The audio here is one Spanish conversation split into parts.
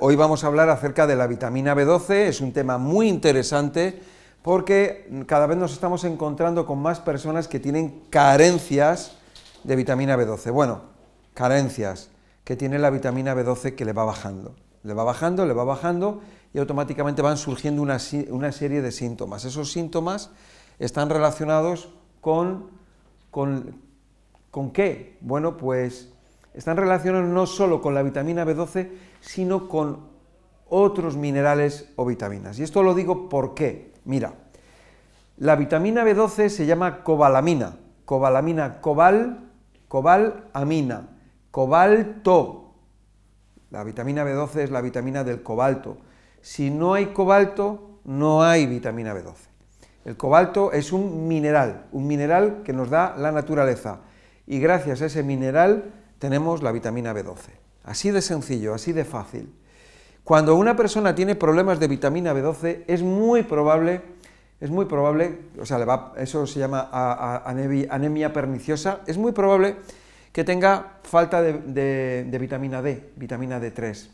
Hoy vamos a hablar acerca de la vitamina B12, es un tema muy interesante porque cada vez nos estamos encontrando con más personas que tienen carencias de vitamina B12. Bueno, carencias que tiene la vitamina B12 que le va bajando. Le va bajando, le va bajando y automáticamente van surgiendo una, una serie de síntomas. Esos síntomas están relacionados con, con, con qué? Bueno, pues están relacionados no solo con la vitamina B12, sino con otros minerales o vitaminas. Y esto lo digo por qué. Mira, la vitamina B12 se llama cobalamina, cobalamina, cobal, cobalamina, cobalto. La vitamina B12 es la vitamina del cobalto. Si no hay cobalto, no hay vitamina B12. El cobalto es un mineral, un mineral que nos da la naturaleza. Y gracias a ese mineral tenemos la vitamina B12. Así de sencillo, así de fácil. Cuando una persona tiene problemas de vitamina B12, es muy probable, es muy probable, o sea, eso se llama anemia perniciosa, es muy probable que tenga falta de, vitamina D, vitamina D3.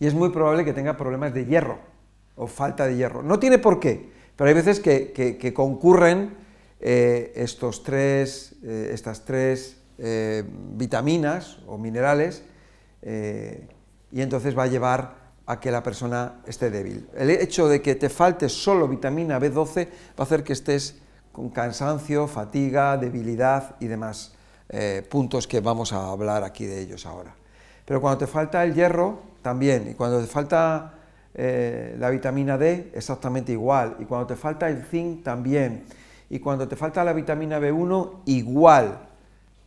Y es muy probable que tenga problemas de hierro o falta de hierro. No tiene por qué, pero hay veces que concurren eh, estos tres, eh, estas tres eh, vitaminas o minerales y entonces va a llevar a que la persona esté débil. El hecho de que te falte solo vitamina B12 va a hacer que estés con cansancio, fatiga, debilidad y demás puntos que vamos a hablar aquí de ellos ahora. Pero cuando te falta el hierro, también, y cuando te falta la vitamina D, exactamente igual, y cuando te falta el zinc, también y cuando te falta la vitamina B1, igual.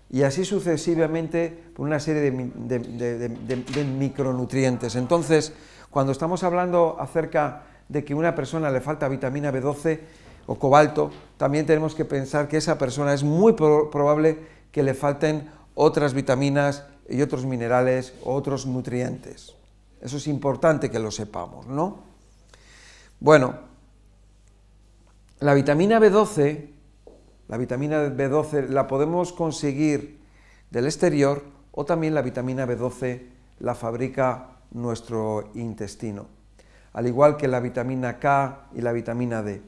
Y así sucesivamente por una serie de, micronutrientes. Entonces, cuando estamos hablando acerca de que a una persona le falta vitamina B12 o cobalto, también tenemos que pensar que esa persona es muy probable que le falten otras vitaminas y otros minerales o otros nutrientes. Eso es importante que lo sepamos, ¿no? Bueno, la vitamina B12, la vitamina B12 la podemos conseguir del exterior o también la vitamina B12 la fabrica nuestro intestino, al igual que la vitamina K y la vitamina D.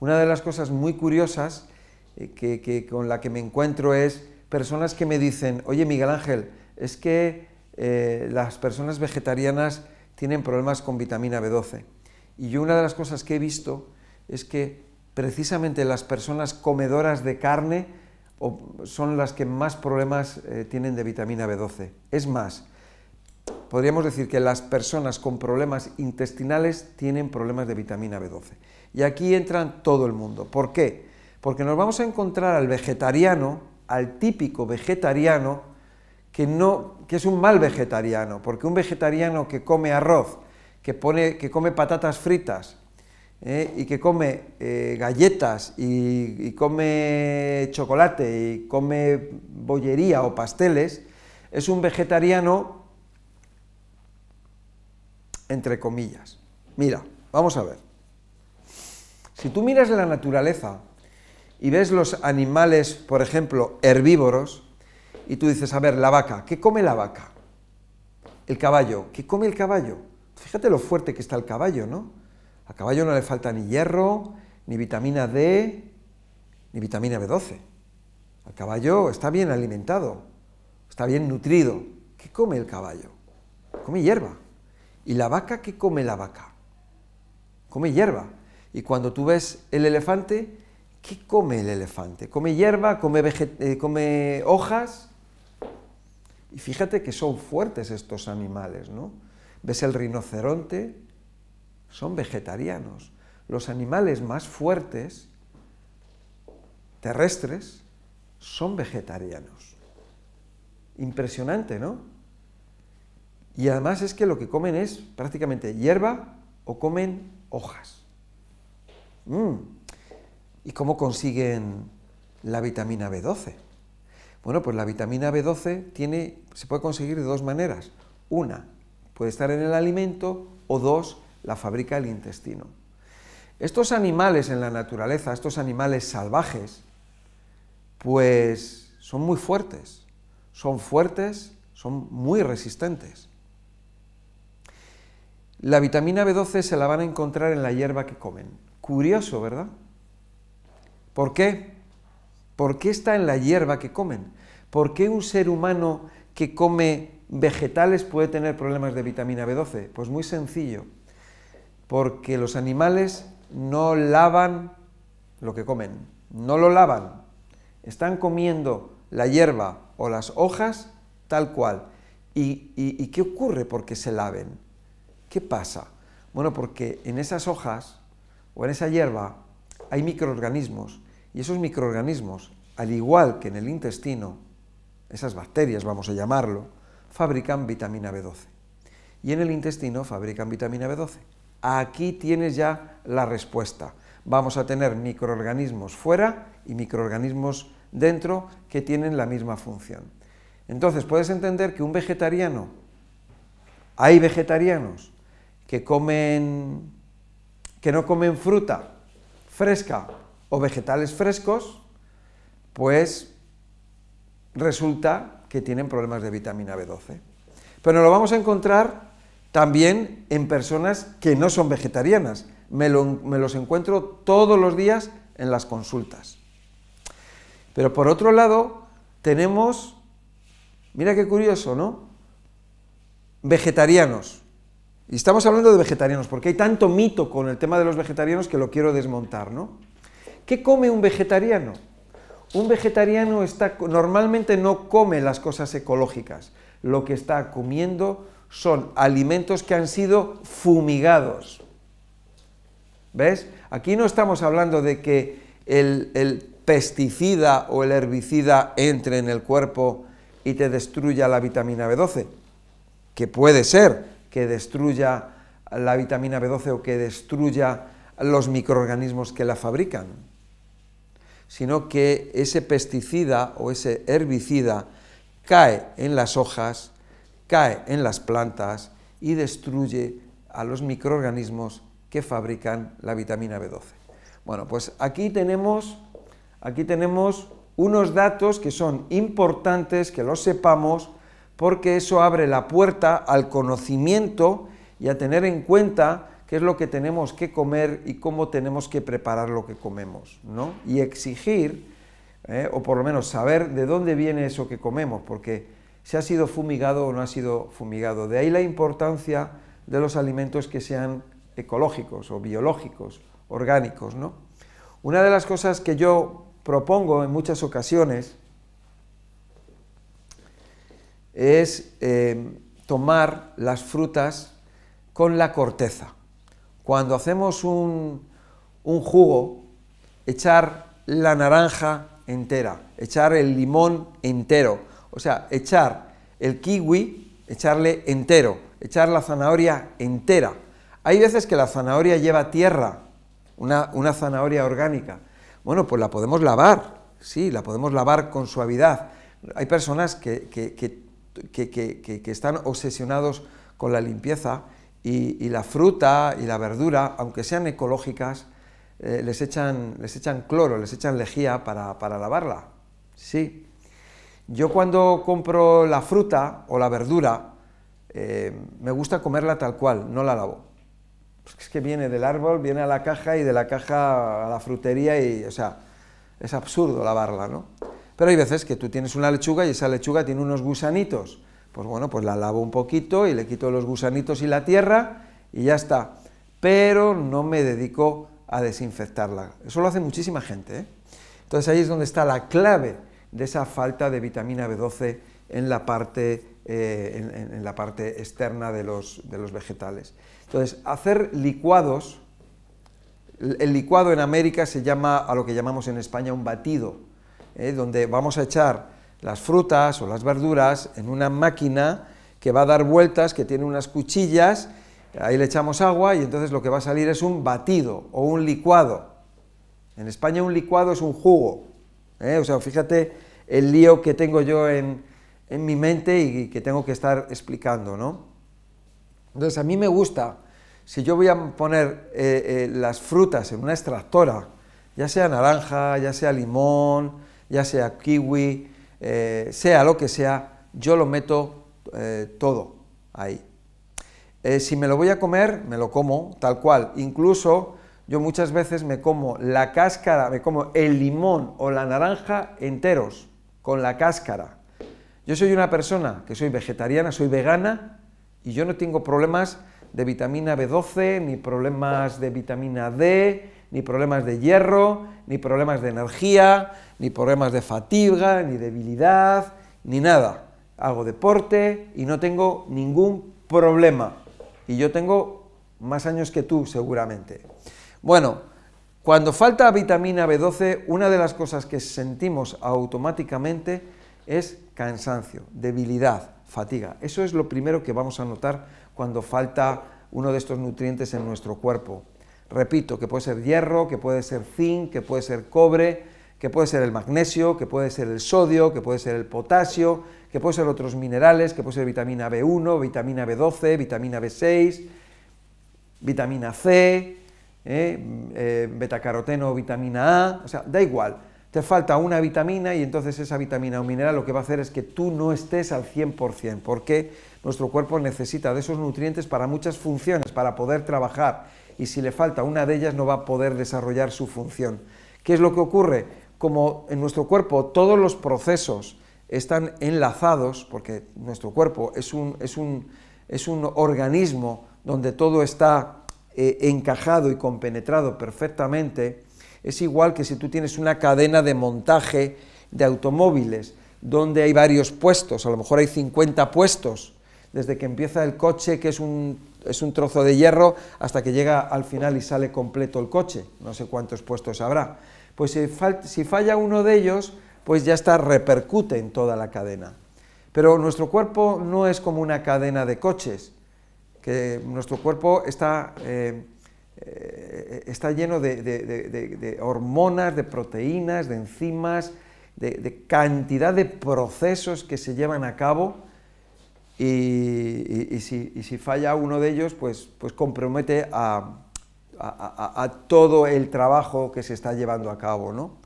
Una de las cosas muy curiosas eh, que, con la que me encuentro es personas que me dicen, oye Miguel Ángel, es que eh, las personas vegetarianas tienen problemas con vitamina B12. Y yo una de las cosas que he visto es que precisamente las personas comedoras de carne son las que más problemas eh, tienen de vitamina B12. Es más, podríamos decir que las personas con problemas intestinales tienen problemas de vitamina B12. Y aquí entran todo el mundo. ¿Por qué? Porque nos vamos a encontrar al vegetariano, al típico vegetariano, que, no, que es un mal vegetariano, porque un vegetariano que come arroz, que, pone, que come patatas fritas, ¿eh? y que come eh, galletas y, come chocolate y come bollería o pasteles, es un vegetariano entre comillas. Mira, vamos a ver. Si tú miras la naturaleza y ves los animales, por ejemplo, herbívoros, y tú dices, a ver, la vaca, ¿qué come la vaca? El caballo, ¿qué come el caballo? Fíjate lo fuerte que está el caballo, ¿no? A caballo no le falta ni hierro, ni vitamina D, ni vitamina B12. El caballo está bien alimentado, está bien nutrido. ¿Qué come el caballo? Come hierba. ¿Y la vaca qué come la vaca? Come hierba. Y cuando tú ves el elefante, ¿qué come el elefante? ¿Come hierba? ¿Come, eh, come hojas? Y fíjate que son fuertes estos animales, ¿no? ¿Ves el rinoceronte? Son vegetarianos. Los animales más fuertes, terrestres, son vegetarianos. Impresionante, ¿no? Y además es que lo que comen es prácticamente hierba o comen hojas. Mm. ¿Y cómo consiguen la vitamina B12? Bueno, pues la vitamina B12 tiene, se puede conseguir de dos maneras. Una, puede estar en el alimento o dos, la fabrica el intestino. Estos animales en la naturaleza, estos animales salvajes, pues son muy fuertes, son fuertes, son muy resistentes. la vitamina B12 se la van a encontrar en la hierba que comen. Curioso, ¿verdad? ¿Por qué? ¿Por qué está en la hierba que comen? ¿Por qué un ser humano que come vegetales puede tener problemas de vitamina B12? Pues muy sencillo, porque los animales no lavan lo que comen, no lo lavan, están comiendo la hierba o las hojas tal cual. ¿Y, qué ocurre porque se laven? ¿Qué pasa? Bueno, porque en esas hojas o en esa hierba hay microorganismos y esos microorganismos, al igual que en el intestino, esas bacterias, vamos a llamarlo, fabrican vitamina B12. Y en el intestino fabrican vitamina B12. Aquí tienes ya la respuesta. Vamos a tener microorganismos fuera y microorganismos dentro que tienen la misma función. Entonces, puedes entender que un vegetariano, hay vegetarianos que comen que no comen fruta fresca o vegetales frescos, pues resulta que tienen problemas de vitamina B12. Pero lo vamos a encontrar también en personas que no son vegetarianas. Me, los encuentro todos los días en las consultas. Pero por otro lado, tenemos, mira qué curioso, ¿no? Vegetarianos. Y estamos hablando de vegetarianos, porque hay tanto mito con el tema de los vegetarianos que lo quiero desmontar, ¿no? ¿Qué come un vegetariano? Un vegetariano está, normalmente no come las cosas ecológicas, lo que está comiendo son alimentos que han sido fumigados. ¿Ves? Aquí no estamos hablando de que el, pesticida o el herbicida entre en el cuerpo y te destruya la vitamina B12, que puede ser que destruya la vitamina B12 o que destruya los microorganismos que la fabrican sino que ese pesticida o ese herbicida cae en las hojas, cae en las plantas y destruye a los microorganismos que fabrican la vitamina B12. Bueno, pues aquí tenemos, aquí tenemos unos datos que son importantes que los sepamos porque eso abre la puerta al conocimiento y a tener en cuenta qué es lo que tenemos que comer y cómo tenemos que preparar lo que comemos, ¿no? Y exigir, ¿eh? o por lo menos saber de dónde viene eso que comemos, porque si ha sido fumigado o no ha sido fumigado. De ahí la importancia de los alimentos que sean ecológicos o biológicos, orgánicos, ¿no? Una de las cosas que yo propongo en muchas ocasiones es eh, tomar las frutas con la corteza cuando hacemos un, jugo, echar la naranja entera, echar el limón entero, o sea, echar el kiwi, echarle entero, echar la zanahoria entera. Hay veces que la zanahoria lleva tierra, una, zanahoria orgánica. Bueno, pues la podemos lavar, sí, la podemos lavar con suavidad. Hay personas que, que están obsesionados con la limpieza y, la fruta y la verdura, aunque sean ecológicas, eh, les, echan, les echan cloro, les echan lejía para, lavarla. Sí. Yo cuando compro la fruta o la verdura, eh, me gusta comerla tal cual, no la lavo. Pues es que viene del árbol, viene a la caja y de la caja a la frutería y, o sea, es absurdo lavarla, ¿no? Pero hay veces que tú tienes una lechuga y esa lechuga tiene unos gusanitos pues bueno, pues la lavo un poquito y le quito los gusanitos y la tierra y ya está. Pero no me dedico a desinfectarla. Eso lo hace muchísima gente. ¿eh? Entonces ahí es donde está la clave de esa falta de vitamina B12 en la parte, eh, en, la parte externa de los, de los vegetales. Entonces, hacer licuados, el licuado en América se llama a lo que llamamos en España un batido, ¿eh? donde vamos a echar las frutas o las verduras en una máquina que va a dar vueltas, que tiene unas cuchillas, ahí le echamos agua y entonces lo que va a salir es un batido o un licuado. En España un licuado es un jugo. ¿eh? O sea, fíjate el lío que tengo yo en, mi mente y que tengo que estar explicando, ¿no? Entonces a mí me gusta, si yo voy a poner eh, eh, las frutas en una extractora, ya sea naranja, ya sea limón, ya sea kiwi, eh, sea lo que sea, yo lo meto todo ahí. Si me lo voy a comer, me lo como tal cual. Incluso yo muchas veces me como la cáscara, me como el limón o la naranja enteros, con la cáscara. Yo soy una persona que soy vegetariana, soy vegana y yo no tengo problemas de vitamina B12, ni problemas de vitamina D, ni problemas de hierro, ni problemas de energía, ni problemas de fatiga, ni debilidad, ni nada. Hago deporte y no tengo ningún problema. Y yo tengo más años que tú, seguramente. Bueno, cuando falta vitamina B12, una de las cosas que sentimos automáticamente es cansancio, debilidad, fatiga. Eso es lo primero que vamos a notar cuando falta uno de estos nutrientes en nuestro cuerpo. Repito, que puede ser hierro, que puede ser zinc, que puede ser cobre, que puede ser el magnesio, que puede ser el sodio, que puede ser el potasio, que puede ser otros minerales, que puede ser vitamina B1, vitamina B12, vitamina B6, vitamina C, eh, eh, betacaroteno, vitamina A, o sea, da igual. Te falta una vitamina y entonces esa vitamina o mineral lo que va a hacer es que tú no estés al 100%, porque nuestro cuerpo necesita de esos nutrientes para muchas funciones, para poder trabajar, y si le falta una de ellas no va a poder desarrollar su función. ¿Qué es lo que ocurre? Como en nuestro cuerpo todos los procesos están enlazados, porque nuestro cuerpo es un, es un, es un organismo donde todo está eh, encajado y compenetrado perfectamente, es igual que si tú tienes una cadena de montaje de automóviles, donde hay varios puestos, a lo mejor hay 50 puestos, desde que empieza el coche, que es un, es un trozo de hierro, hasta que llega al final y sale completo el coche, no sé cuántos puestos habrá. Pues si, si falla uno de ellos, pues ya está, repercute en toda la cadena. Pero nuestro cuerpo no es como una cadena de coches, que nuestro cuerpo está, eh, eh, está lleno de, hormonas, de proteínas, de enzimas, de, cantidad de procesos que se llevan a cabo y, si, falla uno de ellos, pues, pues compromete a, todo el trabajo que se está llevando a cabo. ¿no?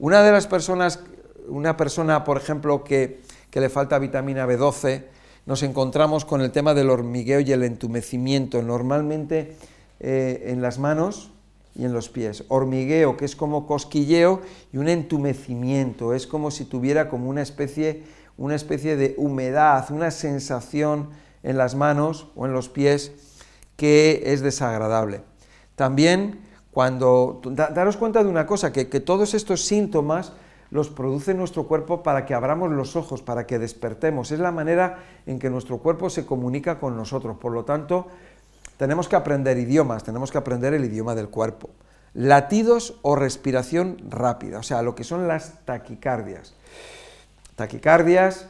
Una de las personas, una persona, por ejemplo, que, que le falta vitamina B12, nos encontramos con el tema del hormigueo y el entumecimiento, normalmente eh, en las manos y en los pies. Hormigueo, que es como cosquilleo, y un entumecimiento, es como si tuviera como una especie, una especie de humedad, una sensación en las manos o en los pies que es desagradable. También cuando, daros cuenta de una cosa, que, que todos estos síntomas los produce nuestro cuerpo para que abramos los ojos, para que despertemos. Es la manera en que nuestro cuerpo se comunica con nosotros. Por lo tanto, tenemos que aprender idiomas, tenemos que aprender el idioma del cuerpo. Latidos o respiración rápida, o sea, lo que son las taquicardias. Taquicardias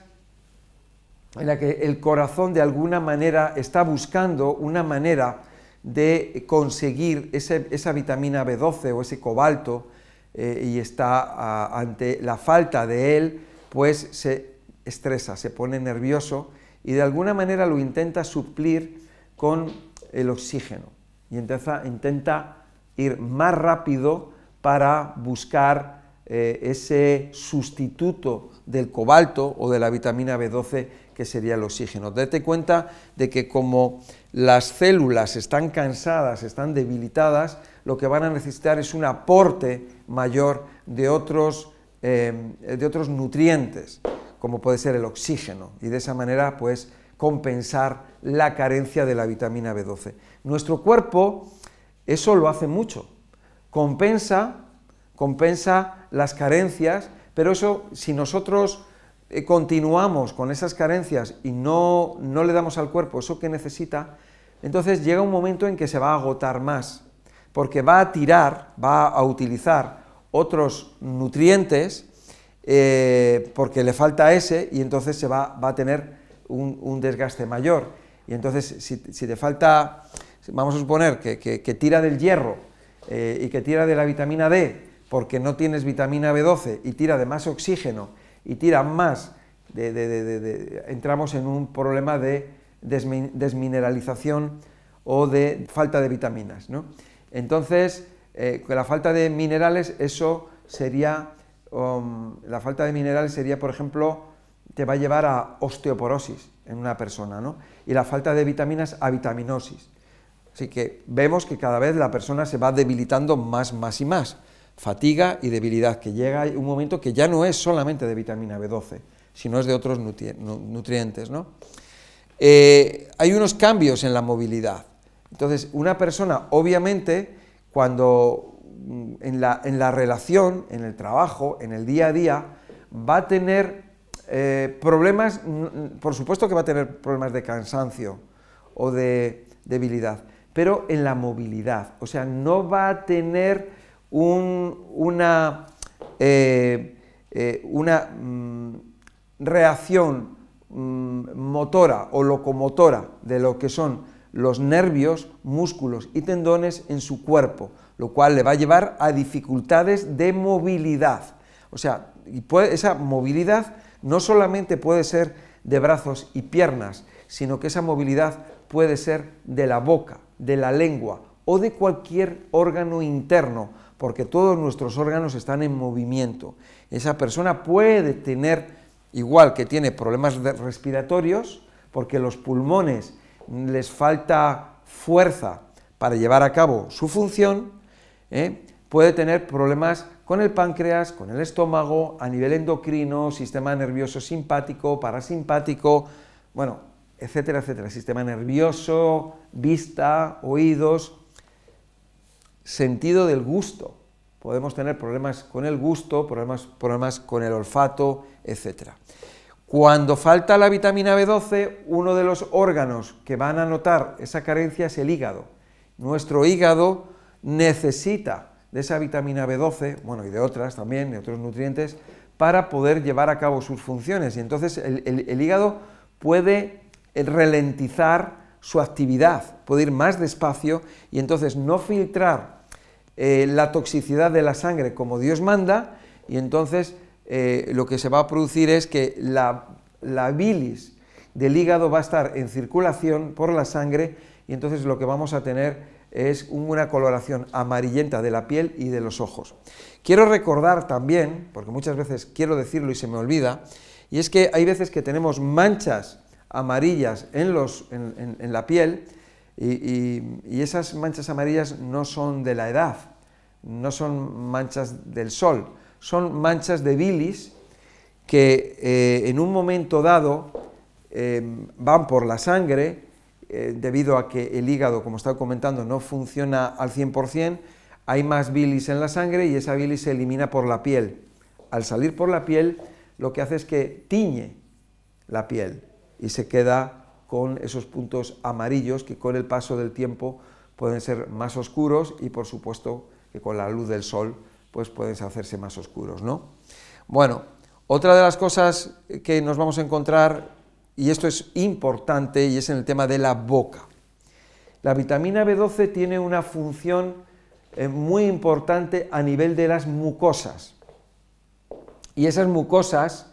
en la que el corazón de alguna manera está buscando una manera de conseguir esa vitamina B12 o ese cobalto eh, y está ante la falta de él, pues se estresa, se pone nervioso y de alguna manera lo intenta suplir con el oxígeno y intenta, intenta ir más rápido para buscar eh, ese sustituto del cobalto o de la vitamina B12 que sería el oxígeno. Date cuenta de que como las células están cansadas, están debilitadas, lo que van a necesitar es un aporte mayor de otros, eh, de otros nutrientes, como puede ser el oxígeno, y de esa manera pues compensar la carencia de la vitamina B12. Nuestro cuerpo eso lo hace mucho, compensa, compensa las carencias, pero eso si nosotros eh, continuamos con esas carencias y no, no le damos al cuerpo eso que necesita, entonces llega un momento en que se va a agotar más porque va a tirar, va a utilizar otros nutrientes eh, porque le falta ese y entonces se va, a tener un, desgaste mayor. Y entonces si, te falta, vamos a suponer que, tira del hierro eh, y que tira de la vitamina D porque no tienes vitamina B12 y tira de más oxígeno y tira más, de, entramos en un problema de desmineralización o de falta de vitaminas. ¿no? Entonces, eh, la falta de minerales, eso sería, um, la falta de minerales sería, por ejemplo, te va a llevar a osteoporosis en una persona, ¿no? Y la falta de vitaminas a vitaminosis. Así que vemos que cada vez la persona se va debilitando más, más y más. Fatiga y debilidad, que llega un momento que ya no es solamente de vitamina B12, sino es de otros nutrientes, ¿no? Eh, hay unos cambios en la movilidad. Entonces, una persona, obviamente, cuando mm, en la, en la relación, en el trabajo, en el día a día, va a tener eh, problemas, por supuesto que va a tener problemas de cansancio o de debilidad, pero en la movilidad, o sea, no va a tener una, eh, eh, una mm, reacción mm, motora o locomotora de lo que son los nervios, músculos y tendones en su cuerpo, lo cual le va a llevar a dificultades de movilidad. O sea, esa movilidad no solamente puede ser de brazos y piernas, sino que esa movilidad puede ser de la boca, de la lengua o de cualquier órgano interno, porque todos nuestros órganos están en movimiento. Esa persona puede tener, igual que tiene problemas respiratorios, porque los pulmones les falta fuerza para llevar a cabo su función, ¿eh? puede tener problemas con el páncreas, con el estómago, a nivel endocrino, sistema nervioso simpático, parasimpático, bueno, etcétera, etcétera, sistema nervioso, vista, oídos, sentido del gusto. Podemos tener problemas con el gusto, problemas, problemas con el olfato, etcétera. Cuando falta la vitamina B12, uno de los órganos que van a notar esa carencia es el hígado. Nuestro hígado necesita de esa vitamina B12, bueno, y de otras también, de otros nutrientes, para poder llevar a cabo sus funciones. Y entonces el, hígado puede ralentizar su actividad, puede ir más despacio y entonces no filtrar eh, la toxicidad de la sangre como Dios manda, y entonces eh, lo que se va a producir es que la, bilis del hígado va a estar en circulación por la sangre y entonces lo que vamos a tener es una coloración amarillenta de la piel y de los ojos. Quiero recordar también, porque muchas veces quiero decirlo y se me olvida, y es que hay veces que tenemos manchas amarillas en, la piel y, esas manchas amarillas no son de la edad, no son manchas del sol, son manchas de bilis que eh, en un momento dado eh, van por la sangre eh, debido a que el hígado, como estaba comentando, no funciona al 100%, hay más bilis en la sangre y esa bilis se elimina por la piel. Al salir por la piel, lo que hace es que tiñe la piel y se queda con esos puntos amarillos que con el paso del tiempo pueden ser más oscuros y por supuesto que con la luz del sol pues pueden hacerse más oscuros, ¿no? Bueno, otra de las cosas que nos vamos a encontrar y esto es importante y es en el tema de la boca. La vitamina B12 tiene una función eh, muy importante a nivel de las mucosas. Y esas mucosas,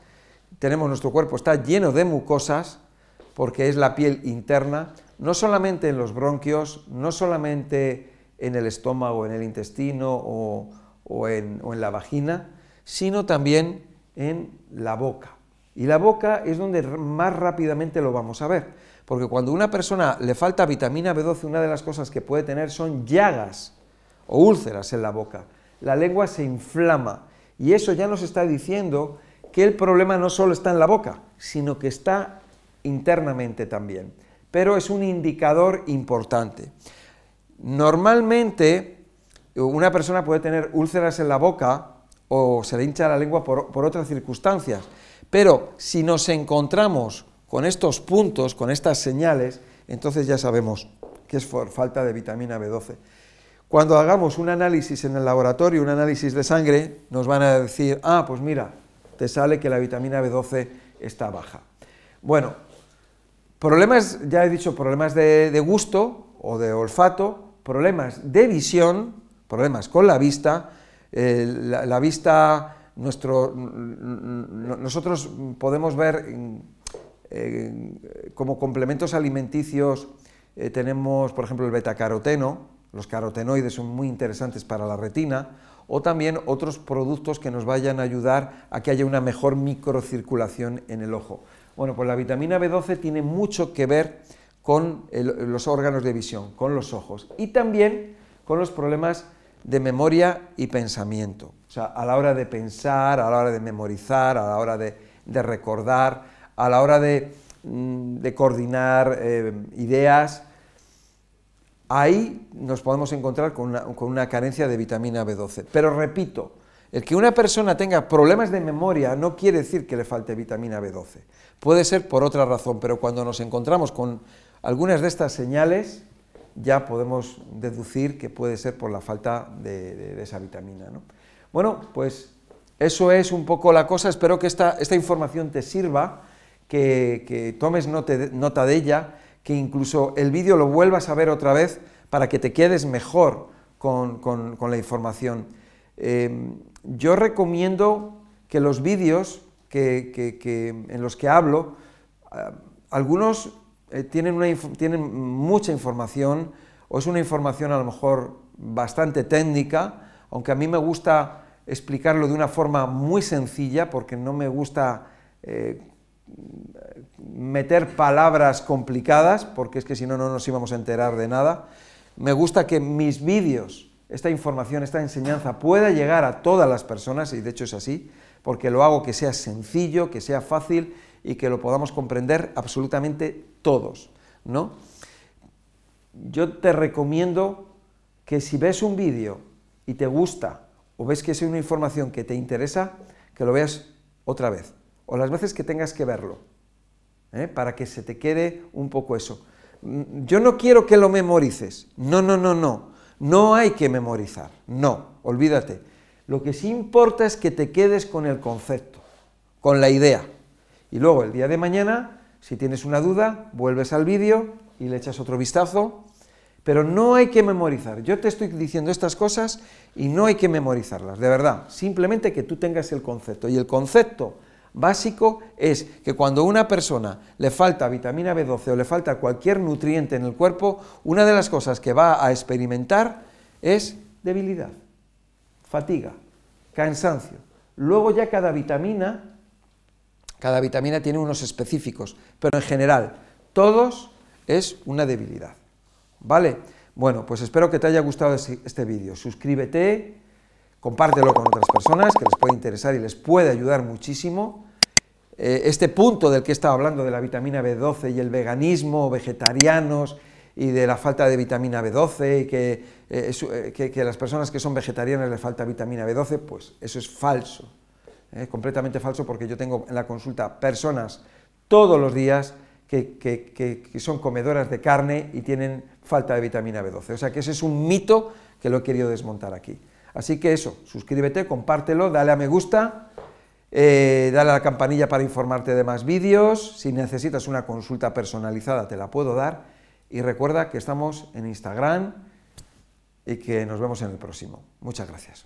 tenemos nuestro cuerpo, está lleno de mucosas, porque es la piel interna, no solamente en los bronquios, no solamente en el estómago, en el intestino o en la vagina, sino también en la boca. Y la boca es donde más rápidamente lo vamos a ver, porque cuando a una persona le falta vitamina B12, una de las cosas que puede tener son llagas o úlceras en la boca. La lengua se inflama y eso ya nos está diciendo que el problema no solo está en la boca, sino que está internamente también. Pero es un indicador importante. Normalmente una persona puede tener úlceras en la boca o se le hincha la lengua por, otras circunstancias, pero si nos encontramos con estos puntos, con estas señales, entonces ya sabemos que es por falta de vitamina B12. Cuando hagamos un análisis en el laboratorio, un análisis de sangre, nos van a decir, ah, pues mira, te sale que la vitamina B12 está baja. Bueno, problemas, ya he dicho, problemas de, gusto o de olfato, problemas de visión, problemas. Con la vista, eh, la vista nuestro, nosotros podemos ver como complementos alimenticios, eh, tenemos, por ejemplo, el betacaroteno, los carotenoides son muy interesantes para la retina, o también otros productos que nos vayan a ayudar a que haya una mejor microcirculación en el ojo. Bueno, pues la vitamina B12 tiene mucho que ver con los órganos de visión, con los ojos. Y también con los problemas de memoria y pensamiento. O sea, a la hora de pensar, a la hora de memorizar, a la hora de, recordar, a la hora de, mm, coordinar eh, ideas, ahí nos podemos encontrar con una, carencia de vitamina B12. Pero repito, el que una persona tenga problemas de memoria no quiere decir que le falte vitamina B12. Puede ser por otra razón, pero cuando nos encontramos con algunas de estas señales, ya podemos deducir que puede ser por la falta de, esa vitamina. Bueno, pues eso es un poco la cosa. Espero que esta, información te sirva, que, tomes nota de ella que incluso el vídeo lo vuelvas a ver otra vez para que te quedes mejor con, la información. Em, yo recomiendo que los vídeos en los que hablo, eh, algunos eh, tienen, tienen mucha información o es una información a lo mejor bastante técnica, aunque a mí me gusta explicarlo de una forma muy sencilla porque no me gusta eh, meter palabras complicadas, porque es que si no, no nos íbamos a enterar de nada. Me gusta que mis vídeos, esta información, esta enseñanza pueda llegar a todas las personas, y de hecho es así, porque lo hago que sea sencillo, que sea fácil y que lo podamos comprender absolutamente todos, ¿no? Yo te recomiendo que si ves un vídeo y te gusta, o ves que es una información que te interesa, que lo veas otra vez, o las veces que tengas que verlo, ¿eh? para que se te quede un poco eso. Mm, yo no quiero que lo memorices, no, no, no, no, no hay que memorizar, no, olvídate. Lo que sí importa es que te quedes con el concepto, con la idea. Y luego el día de mañana, si tienes una duda, vuelves al vídeo y le echas otro vistazo, pero no hay que memorizar. Yo te estoy diciendo estas cosas y no hay que memorizarlas, de verdad. Simplemente que tú tengas el concepto. Y el concepto básico es que cuando a una persona le falta vitamina B12 o le falta cualquier nutriente en el cuerpo, una de las cosas que va a experimentar es debilidad, fatiga, cansancio. Luego ya cada vitamina, cada vitamina tiene unos específicos, pero en general, todos es una debilidad. ¿Vale? Bueno, pues espero que te haya gustado este vídeo. Suscríbete, compártelo con otras personas que les puede interesar y les puede ayudar muchísimo. Eh, este punto del que he estado hablando de la vitamina B12 y el veganismo, vegetarianos y de la falta de vitamina B12 y que, eh, eh, que, las personas que son vegetarianas les falta vitamina B12, pues eso es falso, completamente falso porque yo tengo en la consulta personas todos los días que, que, son comedoras de carne y tienen falta de vitamina B12. O sea que ese es un mito que lo he querido desmontar aquí. Así que eso, suscríbete, compártelo, dale a me gusta eh, dale a la campanilla para informarte de más vídeos, si necesitas una consulta personalizada te la puedo dar y recuerda que estamos en Instagram y que nos vemos en el próximo. Muchas gracias.